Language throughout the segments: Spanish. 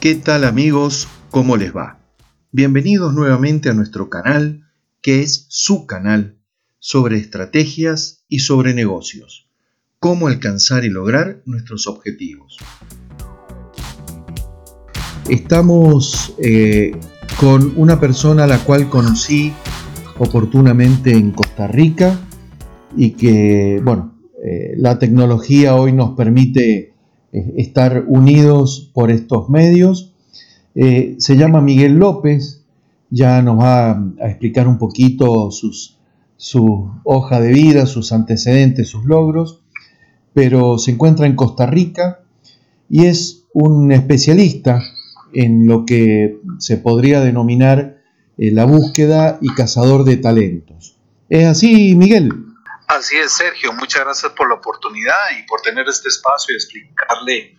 ¿Qué tal amigos? ¿Cómo les va? Bienvenidos nuevamente a nuestro canal, que es su canal, sobre estrategias y sobre negocios. Cómo alcanzar y lograr nuestros objetivos. Estamos eh, con una persona a la cual conocí oportunamente en Costa Rica y que, bueno, eh, la tecnología hoy nos permite eh, estar unidos por estos medios. Eh, se llama Miguel López, ya nos va a explicar un poquito sus, su hoja de vida, sus antecedentes, sus logros, pero se encuentra en Costa Rica y es un especialista en lo que se podría denominar eh, la búsqueda y cazador de talentos. ¿Es así, Miguel? Así es, Sergio. Muchas gracias por la oportunidad y por tener este espacio y explicarle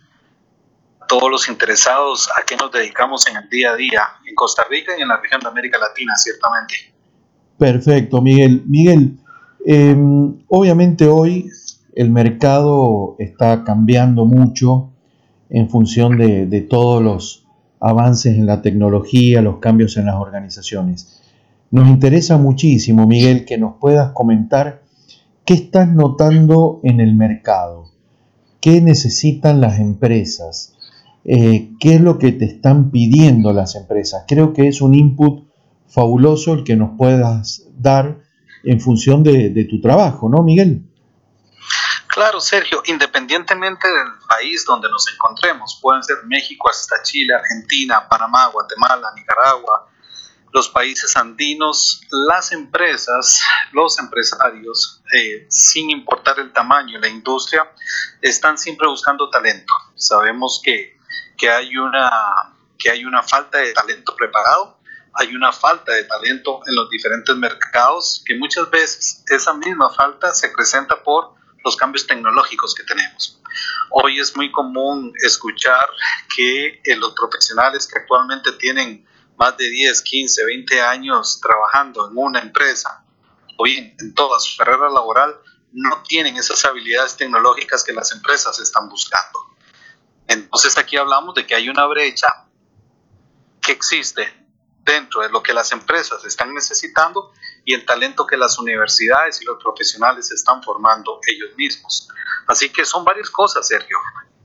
a todos los interesados a qué nos dedicamos en el día a día en Costa Rica y en la región de América Latina, ciertamente. Perfecto, Miguel. Miguel, em, obviamente hoy el mercado está cambiando mucho en función de, de todos los avances en la tecnología, los cambios en las organizaciones. Nos interesa muchísimo, Miguel, que nos puedas comentar ¿Qué estás notando en el mercado? ¿Qué necesitan las empresas? Eh, ¿Qué es lo que te están pidiendo las empresas? Creo que es un input fabuloso el que nos puedas dar en función de, de tu trabajo, ¿no, Miguel? Claro, Sergio, independientemente del país donde nos encontremos, pueden ser México hasta Chile, Argentina, Panamá, Guatemala, Nicaragua, los países andinos, las empresas, los empresarios, eh, sin importar el tamaño, la industria, están siempre buscando talento. Sabemos que, que, hay una, que hay una falta de talento preparado, hay una falta de talento en los diferentes mercados, que muchas veces esa misma falta se presenta por los cambios tecnológicos que tenemos. Hoy es muy común escuchar que eh, los profesionales que actualmente tienen más de 10, 15, 20 años trabajando en una empresa o bien en toda su carrera laboral, no tienen esas habilidades tecnológicas que las empresas están buscando. Entonces aquí hablamos de que hay una brecha que existe dentro de lo que las empresas están necesitando y el talento que las universidades y los profesionales están formando ellos mismos. Así que son varias cosas, Sergio.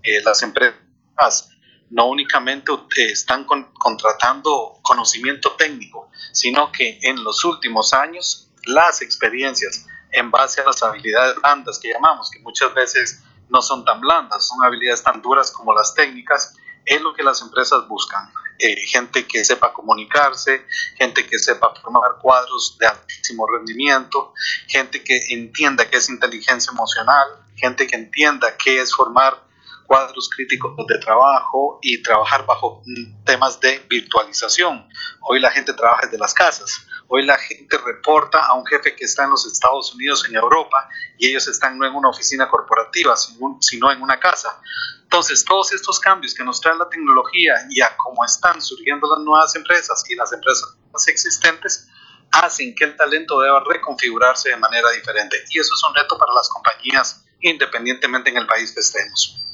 Eh, las empresas no únicamente están contratando conocimiento técnico, sino que en los últimos años las experiencias en base a las habilidades blandas que llamamos, que muchas veces no son tan blandas, son habilidades tan duras como las técnicas, es lo que las empresas buscan. Eh, gente que sepa comunicarse, gente que sepa formar cuadros de altísimo rendimiento, gente que entienda qué es inteligencia emocional, gente que entienda qué es formar cuadros críticos de trabajo y trabajar bajo temas de virtualización. Hoy la gente trabaja desde las casas. Hoy la gente reporta a un jefe que está en los Estados Unidos, en Europa, y ellos están no en una oficina corporativa, sino en una casa. Entonces, todos estos cambios que nos trae la tecnología y a cómo están surgiendo las nuevas empresas y las empresas existentes, hacen que el talento deba reconfigurarse de manera diferente. Y eso es un reto para las compañías, independientemente en el país que estemos.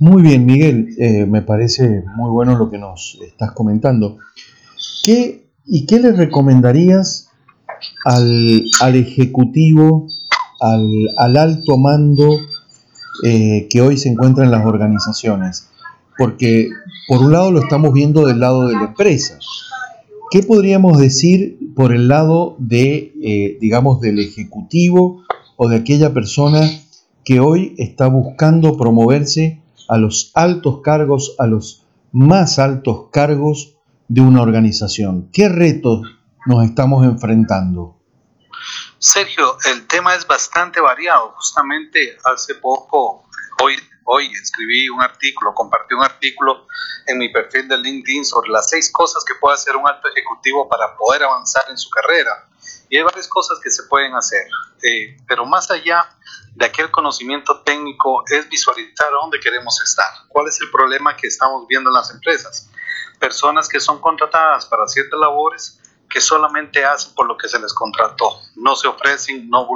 Muy bien, Miguel, eh, me parece muy bueno lo que nos estás comentando. ¿Qué, ¿Y qué le recomendarías al, ejecutivo, al, alto mando eh, que hoy se encuentra en las organizaciones? Porque por un lado lo estamos viendo del lado de la empresa. ¿Qué podríamos decir por el lado de, eh, digamos, del ejecutivo o de aquella persona que hoy está buscando promoverse a los altos cargos, a los más altos cargos de una organización. ¿Qué retos nos estamos enfrentando? Sergio, el tema es bastante variado. Justamente hace poco, hoy, hoy escribí un artículo, compartí un artículo en mi perfil de LinkedIn sobre las seis cosas que puede hacer un alto ejecutivo para poder avanzar en su carrera. Y hay varias cosas que se pueden hacer, eh, pero más allá de aquel conocimiento técnico es visualizar dónde queremos estar, cuál es el problema que estamos viendo en las empresas. Personas que son contratadas para ciertas labores, que solamente hacen por lo que se les contrató. No se ofrecen, no,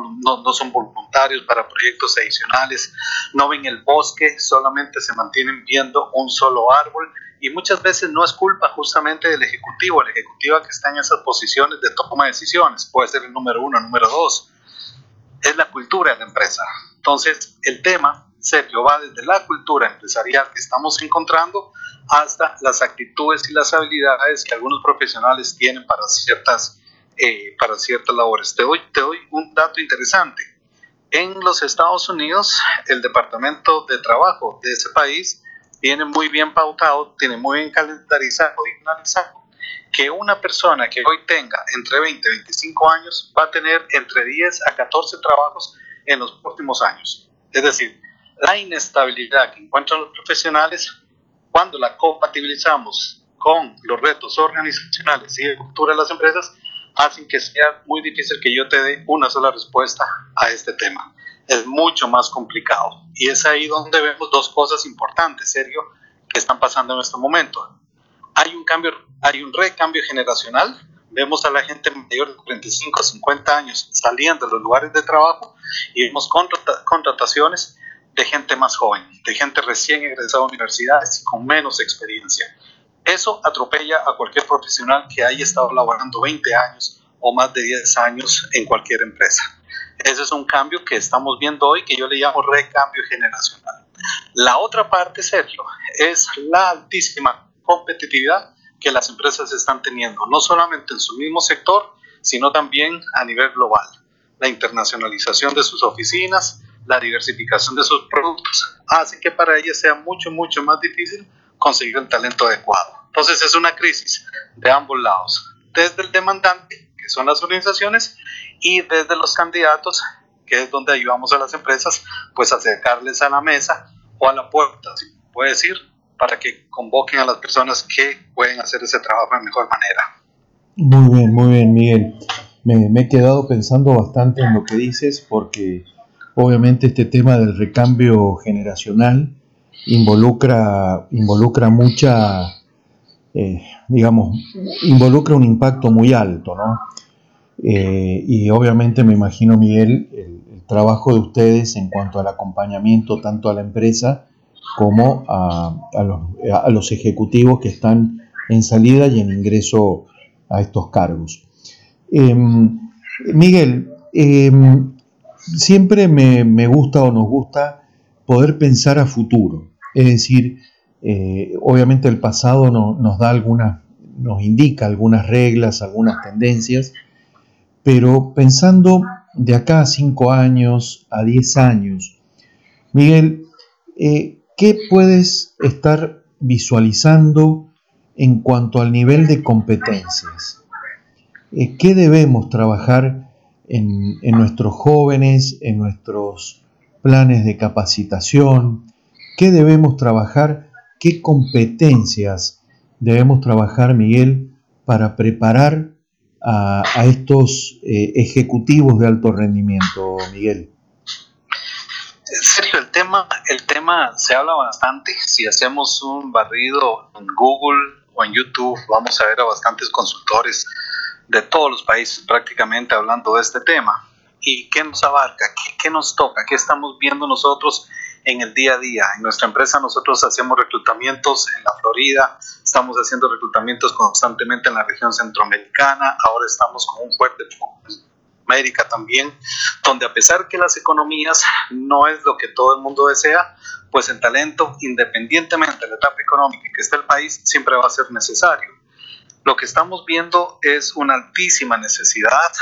son voluntarios para proyectos adicionales, no ven el bosque, solamente se mantienen viendo un solo árbol y muchas veces no es culpa justamente del ejecutivo, el ejecutivo que está en esas posiciones de toma de decisiones, puede ser el número uno, el número dos, es la cultura de la empresa. Entonces, el tema, Sergio, va desde la cultura empresarial que estamos encontrando hasta las actitudes y las habilidades que algunos profesionales tienen para ciertas, eh, para ciertas labores. Te doy, te doy un dato interesante. En los Estados Unidos, el Departamento de Trabajo de ese país tiene muy bien pautado, tiene muy bien calendarizado y que una persona que hoy tenga entre 20 y 25 años va a tener entre 10 a 14 trabajos en los próximos años. Es decir, la inestabilidad que encuentran los profesionales cuando la compatibilizamos con los retos organizacionales y de cultura de las empresas, hacen que sea muy difícil que yo te dé una sola respuesta a este tema. Es mucho más complicado. Y es ahí donde vemos dos cosas importantes, Sergio, que están pasando en este momento. Hay un cambio, hay un recambio generacional. Vemos a la gente mayor de 45 a 50 años saliendo de los lugares de trabajo y vemos contrataciones de gente más joven, de gente recién egresada a universidades y con menos experiencia. Eso atropella a cualquier profesional que haya estado laborando 20 años o más de 10 años en cualquier empresa. Ese es un cambio que estamos viendo hoy que yo le llamo recambio generacional. La otra parte, Sergio, es la altísima competitividad que las empresas están teniendo, no solamente en su mismo sector, sino también a nivel global. La internacionalización de sus oficinas, la diversificación de sus productos hace que para ellas sea mucho, mucho más difícil conseguir el talento adecuado. Entonces es una crisis de ambos lados, desde el demandante, que son las organizaciones, y desde los candidatos, que es donde ayudamos a las empresas, pues acercarles a la mesa o a la puerta, si puede decir, para que convoquen a las personas que pueden hacer ese trabajo de mejor manera. Muy bien, muy bien, Miguel. Me he quedado pensando bastante en lo que dices porque Obviamente este tema del recambio generacional involucra, involucra mucha, eh, digamos, involucra un impacto muy alto, ¿no? Eh, y obviamente me imagino, Miguel, el, trabajo de ustedes en cuanto al acompañamiento tanto a la empresa como a, los, ejecutivos que están en salida y en ingreso a estos cargos. Em, Miguel, em, siempre me, gusta o nos gusta poder pensar a futuro. Es decir, eh, obviamente el pasado nos da algunas, nos indica algunas reglas, algunas tendencias, pero pensando de acá a 5 años, a 10 años, Miguel, eh, ¿qué puedes estar visualizando en cuanto al nivel de competencias? Eh, ¿Qué debemos trabajar en, nuestros jóvenes, en nuestros planes de capacitación, qué debemos trabajar, qué competencias debemos trabajar, Miguel, para preparar a, estos eh, ejecutivos de alto rendimiento, Miguel. Sergio, el tema, el tema se habla bastante. Si hacemos un barrido en Google o en YouTube, vamos a ver a bastantes consultores de todos los países prácticamente hablando de este tema. ¿Y qué nos abarca? ¿Qué, nos toca? ¿Qué estamos viendo nosotros en el día a día? En nuestra empresa nosotros hacemos reclutamientos en la Florida, estamos haciendo reclutamientos constantemente en la región centroamericana, ahora estamos con un fuerte América también, donde a pesar que las economías no es lo que todo el mundo desea, pues el talento, independientemente de la etapa económica que esté el país, siempre va a ser necesario. Lo que estamos viendo es una altísima necesidad,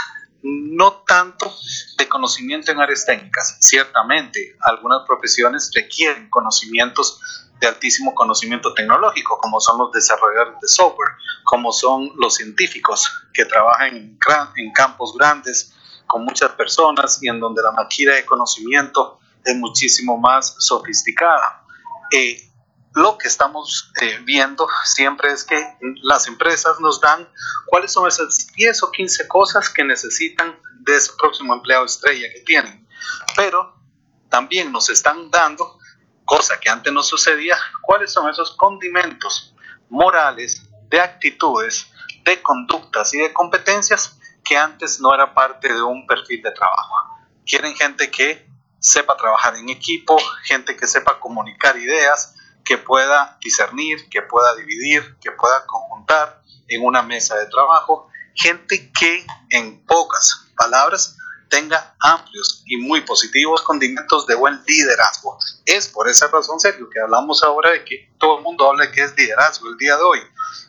no tanto de conocimiento en áreas técnicas. Ciertamente, algunas profesiones requieren conocimientos de altísimo conocimiento tecnológico, como son los desarrolladores de software, como son los científicos que trabajan en, en campos grandes con muchas personas y en donde la máquina de conocimiento es muchísimo más sofisticada. Eh, lo que estamos eh, viendo siempre es que las empresas nos dan cuáles son esas 10 o 15 cosas que necesitan de ese próximo empleado estrella que tienen. Pero también nos están dando, cosa que antes no sucedía, cuáles son esos condimentos morales, de actitudes, de conductas y de competencias que antes no era parte de un perfil de trabajo. Quieren gente que sepa trabajar en equipo, gente que sepa comunicar ideas, que pueda discernir, que pueda dividir, que pueda conjuntar en una mesa de trabajo, gente que en pocas palabras tenga amplios y muy positivos condimentos de buen liderazgo. Es por esa razón, Sergio, que hablamos ahora de que todo el mundo habla de que es liderazgo el día de hoy.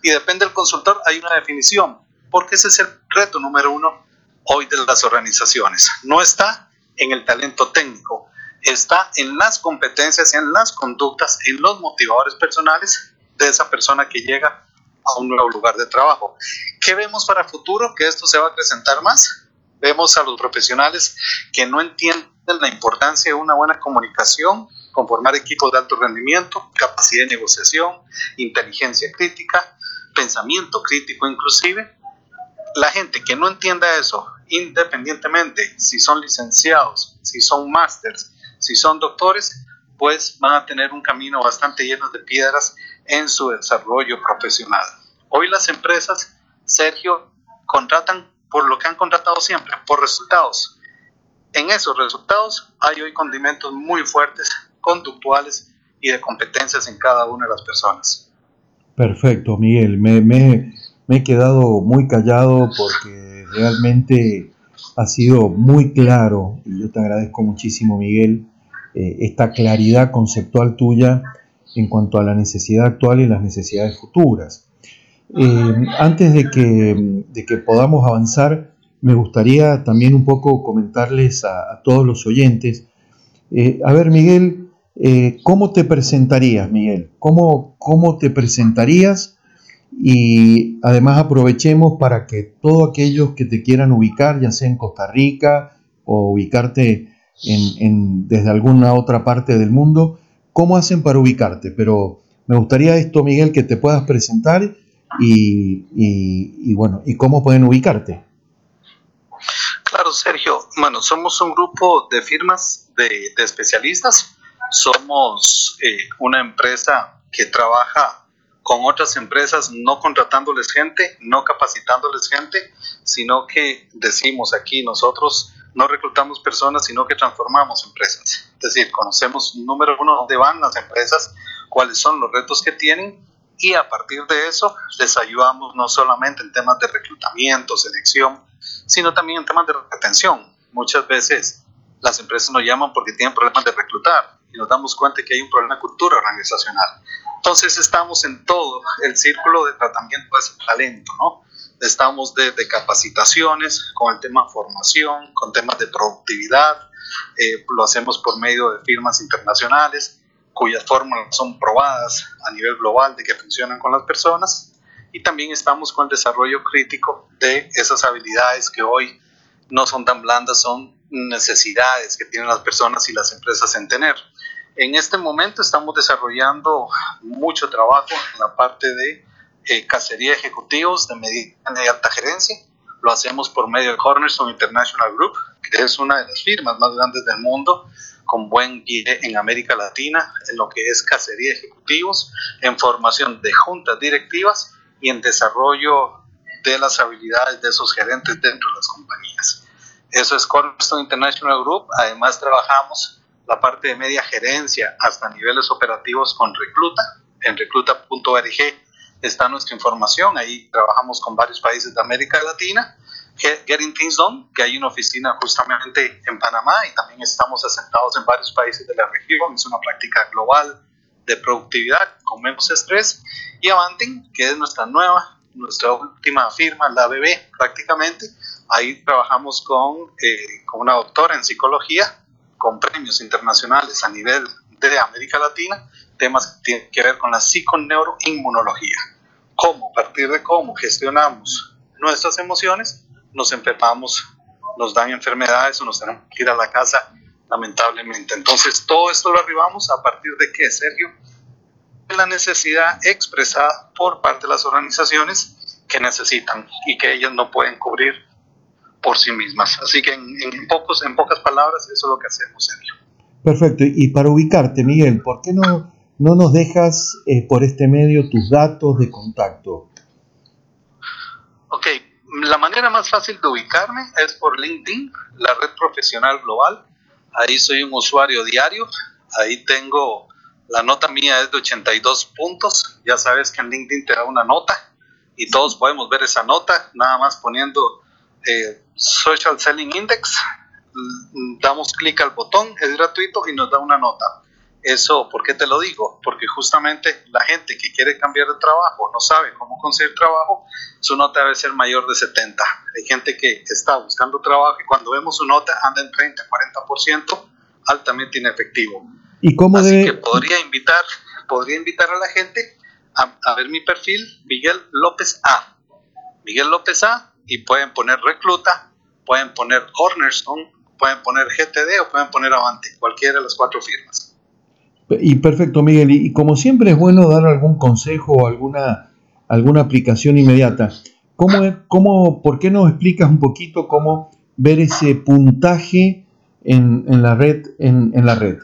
Y depende del consultor, hay una definición, porque ese es el reto número uno hoy de las organizaciones. No está en el talento técnico, está en las competencias, en las conductas, en los motivadores personales de esa persona que llega a un nuevo lugar de trabajo. ¿Qué vemos para el futuro? Que esto se va a presentar más Vemos a los profesionales que no entienden la importancia de una buena comunicación, conformar equipos de alto rendimiento, capacidad de negociación, inteligencia crítica, pensamiento crítico inclusive. La gente que no entienda eso, independientemente si son licenciados, si son másters, si son doctores, pues van a tener un camino bastante lleno de piedras en su desarrollo profesional. Hoy las empresas, Sergio, contratan por lo que han contratado siempre, por resultados. En esos resultados hay hoy condimentos muy fuertes, conductuales y de competencias en cada una de las personas. Perfecto, Miguel. Me, he quedado muy callado porque realmente ha sido muy claro y yo te agradezco muchísimo, Miguel, eh, esta claridad conceptual tuya en cuanto a la necesidad actual y las necesidades futuras. Eh, antes de que, de que, podamos avanzar, me gustaría también un poco comentarles a, todos los oyentes. Eh, a ver, Miguel, ¿cómo te presentarías, Miguel? ¿Cómo, ¿Cómo te presentarías? Y además aprovechemos para que todos aquellos que te quieran ubicar, ya sea en Costa Rica o ubicarte en, desde alguna otra parte del mundo, ¿cómo hacen para ubicarte? Pero me gustaría esto, Miguel, que te puedas presentar y, bueno, ¿y cómo pueden ubicarte? Claro, Sergio. Bueno, somos un grupo de firmas de, especialistas. Somos eh, una empresa que trabaja con otras empresas, no contratándoles gente, no capacitándoles gente, sino que decimos aquí nosotros no reclutamos personas, sino que transformamos empresas. Es decir, conocemos número uno dónde van las empresas, cuáles son los retos que tienen y a partir de eso les ayudamos no solamente en temas de reclutamiento, selección, sino también en temas de retención. Muchas veces las empresas nos llaman porque tienen problemas de reclutar y nos damos cuenta que hay un problema de cultura organizacional. Entonces estamos en todo el círculo de tratamiento de ese talento, ¿no? Estamos desde capacitaciones, con el tema formación, con temas de productividad, eh, lo hacemos por medio de firmas internacionales, cuyas fórmulas son probadas a nivel global de que funcionan con las personas. Y también estamos con el desarrollo crítico de esas habilidades que hoy no son tan blandas, son necesidades que tienen las personas y las empresas en tener. En este momento estamos desarrollando mucho trabajo en la parte de eh, cacería ejecutivos de mediana y alta gerencia. Lo hacemos por medio de Cornerstone International Group, que es una de las firmas más grandes del mundo con buen guía en América Latina en lo que es cacería ejecutivos, en formación de juntas directivas y en desarrollo de las habilidades de esos gerentes dentro de las compañías. Eso es Cornerstone International Group. Además trabajamos la parte de media gerencia hasta niveles operativos con Recluta. En recluta.org está nuestra información. Ahí trabajamos con varios países de América Latina Getting Things Done, que hay una oficina justamente en Panamá y también estamos asentados en varios países de la región. Es una práctica global de productividad con menos estrés. Y Avanting, que es nuestra nueva, nuestra última firma, la BB prácticamente. Ahí trabajamos con, eh, con una doctora en psicología, con premios internacionales a nivel de América Latina, temas que tienen que ver con la psiconeuroinmunología. Cómo, a partir de cómo gestionamos nuestras emociones, nos enfermamos, nos dan enfermedades o nos tenemos que ir a la casa, lamentablemente. Entonces, todo esto lo arribamos a partir de que, Sergio, la necesidad expresada por parte de las organizaciones que necesitan y que ellas no pueden cubrir por sí mismas. Así que en, pocos, en pocas palabras, eso es lo que hacemos, Sergio. Perfecto. Y para ubicarte, Miguel, ¿por qué no, no nos dejas eh, por este medio tus datos de contacto? Ok, la manera más fácil de ubicarme es por LinkedIn, la red profesional global. Ahí soy un usuario diario. Ahí tengo, la nota mía es de 82 puntos. Ya sabes que en LinkedIn te da una nota y todos podemos ver esa nota, nada más poniendo eh, Social Selling Index. Damos clic al botón, es gratuito y nos da una nota. Eso, ¿por qué te lo digo? Porque justamente la gente que quiere cambiar de trabajo no sabe cómo conseguir trabajo, su nota debe ser mayor de 70. Hay gente que está buscando trabajo y cuando vemos su nota anda en 30, 40%, altamente inefectivo. ¿Y cómo Así que podría invitar, podría invitar a la gente a, a, ver mi perfil, Miguel López A. Miguel López A, y pueden poner recluta, pueden poner Cornerstone, pueden poner GTD o pueden poner Avante, cualquiera de las cuatro firmas. Y perfecto, Miguel. Y, como siempre es bueno dar algún consejo o alguna, alguna aplicación inmediata. ¿Cómo, cómo, ¿Por qué no explicas un poquito cómo ver ese puntaje en, en la red? En, en la red?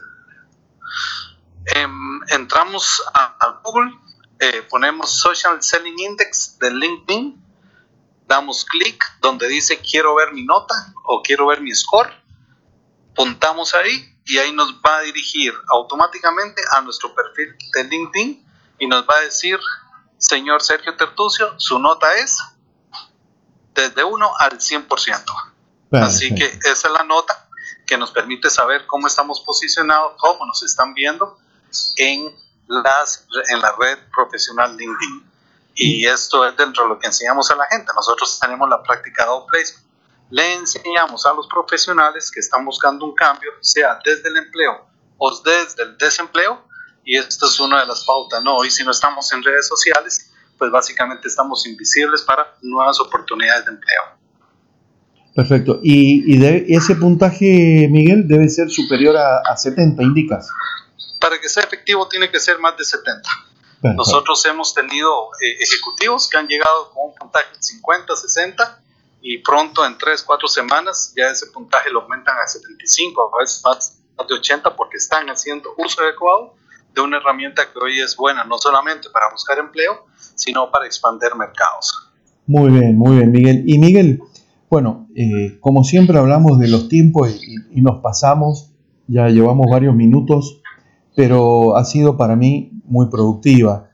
Em, entramos a, a Google, eh, ponemos Social Selling Index de LinkedIn, damos clic donde dice quiero ver mi nota o quiero ver mi score, puntamos ahí y ahí nos va a dirigir automáticamente a nuestro perfil de LinkedIn y nos va a decir, señor Sergio Tertucio, su nota es desde 1 al 100%. Así que esa es la nota que nos permite saber cómo estamos posicionados, cómo nos están viendo en, las, en la red profesional LinkedIn. Y esto es dentro de lo que enseñamos a la gente. Nosotros tenemos la práctica de placement le enseñamos a los profesionales que están buscando un cambio, sea desde el empleo o desde el desempleo, y esto es una de las pautas, ¿no? Hoy si no estamos en redes sociales, pues básicamente estamos invisibles para nuevas oportunidades de empleo. Perfecto. ¿Y, y ese puntaje, Miguel, debe ser superior a, a, 70, indicas? Para que sea efectivo tiene que ser más de 70. Perfecto. Nosotros hemos tenido eh, ejecutivos que han llegado con un puntaje de 50, 60 y pronto en 3, 4 semanas ya ese puntaje lo aumentan a 75, a veces más de 80 porque están haciendo uso adecuado de una herramienta que hoy es buena no solamente para buscar empleo, sino para expandir mercados. Muy bien, muy bien, Miguel. Y Miguel, bueno, eh, como siempre hablamos de los tiempos y, nos pasamos, ya llevamos varios minutos, pero ha sido para mí muy productiva.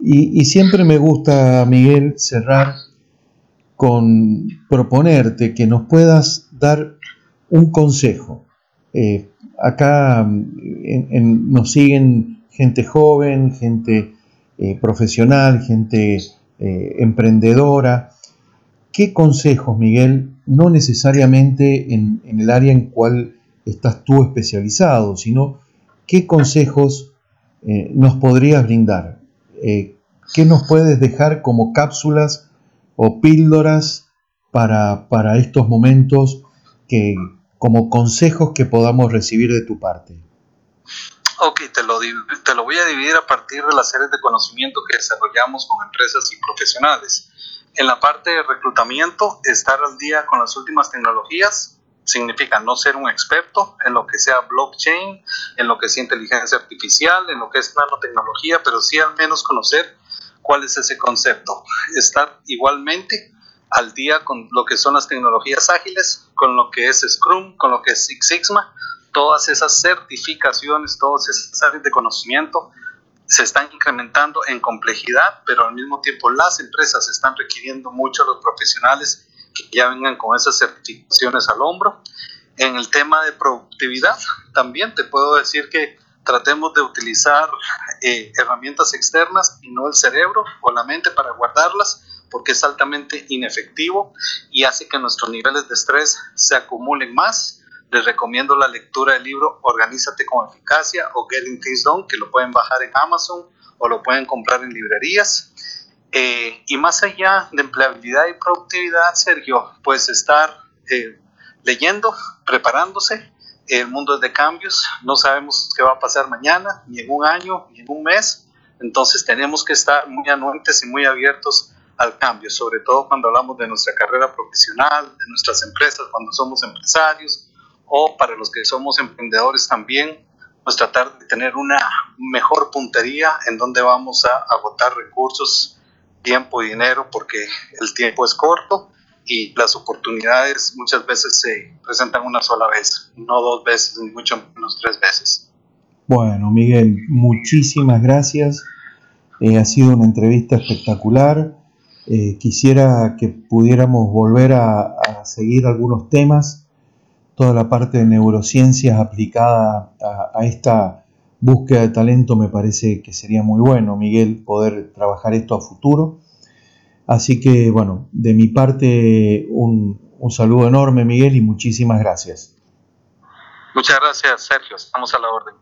Y, y siempre me gusta, Miguel, cerrar con proponerte que nos puedas dar un consejo. Eh, acá en, nos siguen gente joven, gente eh, profesional, gente eh, emprendedora. ¿Qué consejos, Miguel, no necesariamente en, en, el área en cual estás tú especializado, sino qué consejos nos podrías brindar? ¿Qué nos puedes dejar como cápsulas o píldoras para, para estos momentos que, como consejos que podamos recibir de tu parte? Ok, te lo, te lo voy a dividir a partir de las series de conocimiento que desarrollamos con empresas y profesionales. En la parte de reclutamiento, estar al día con las últimas tecnologías significa no ser un experto en lo que sea blockchain, en lo que sea inteligencia artificial, en lo que es nanotecnología, pero sí al menos conocer cuál es ese concepto. Estar igualmente al día con lo que son las tecnologías ágiles, con lo que es Scrum, con lo que es Six Sigma, todas esas certificaciones, todas esas áreas de conocimiento se están incrementando en complejidad, pero al mismo tiempo las empresas están requiriendo mucho a los profesionales que ya vengan con esas certificaciones al hombro. En el tema de productividad, también te puedo decir que tratemos de utilizar eh, herramientas externas y no el cerebro o la mente para guardarlas porque es altamente inefectivo y hace que nuestros niveles de estrés se acumulen más. Les recomiendo la lectura del libro Organízate con eficacia o Getting Things Done, que lo pueden bajar en Amazon o lo pueden comprar en librerías. Eh, y más allá de empleabilidad y productividad, Sergio, pues estar eh, leyendo, preparándose, el mundo es de cambios, no sabemos qué va a pasar mañana, ni en un año, ni en un mes, entonces tenemos que estar muy anuentes y muy abiertos al cambio, sobre todo cuando hablamos de nuestra carrera profesional, de nuestras empresas, cuando somos empresarios o para los que somos emprendedores también, pues tratar de tener una mejor puntería en donde vamos a agotar recursos tiempo y dinero porque el tiempo es corto y las oportunidades muchas veces se presentan una sola vez, no dos veces, ni mucho menos tres veces. Bueno, Miguel, muchísimas gracias. Eh, ha sido una entrevista espectacular. Eh, quisiera que pudiéramos volver a, seguir algunos temas, toda la parte de neurociencias aplicada a, esta búsqueda de talento me parece que sería muy bueno, Miguel, poder trabajar esto a futuro. Así que, bueno, de mi parte, un, un saludo enorme, Miguel, y muchísimas gracias. Muchas gracias, Sergio. Estamos a la orden.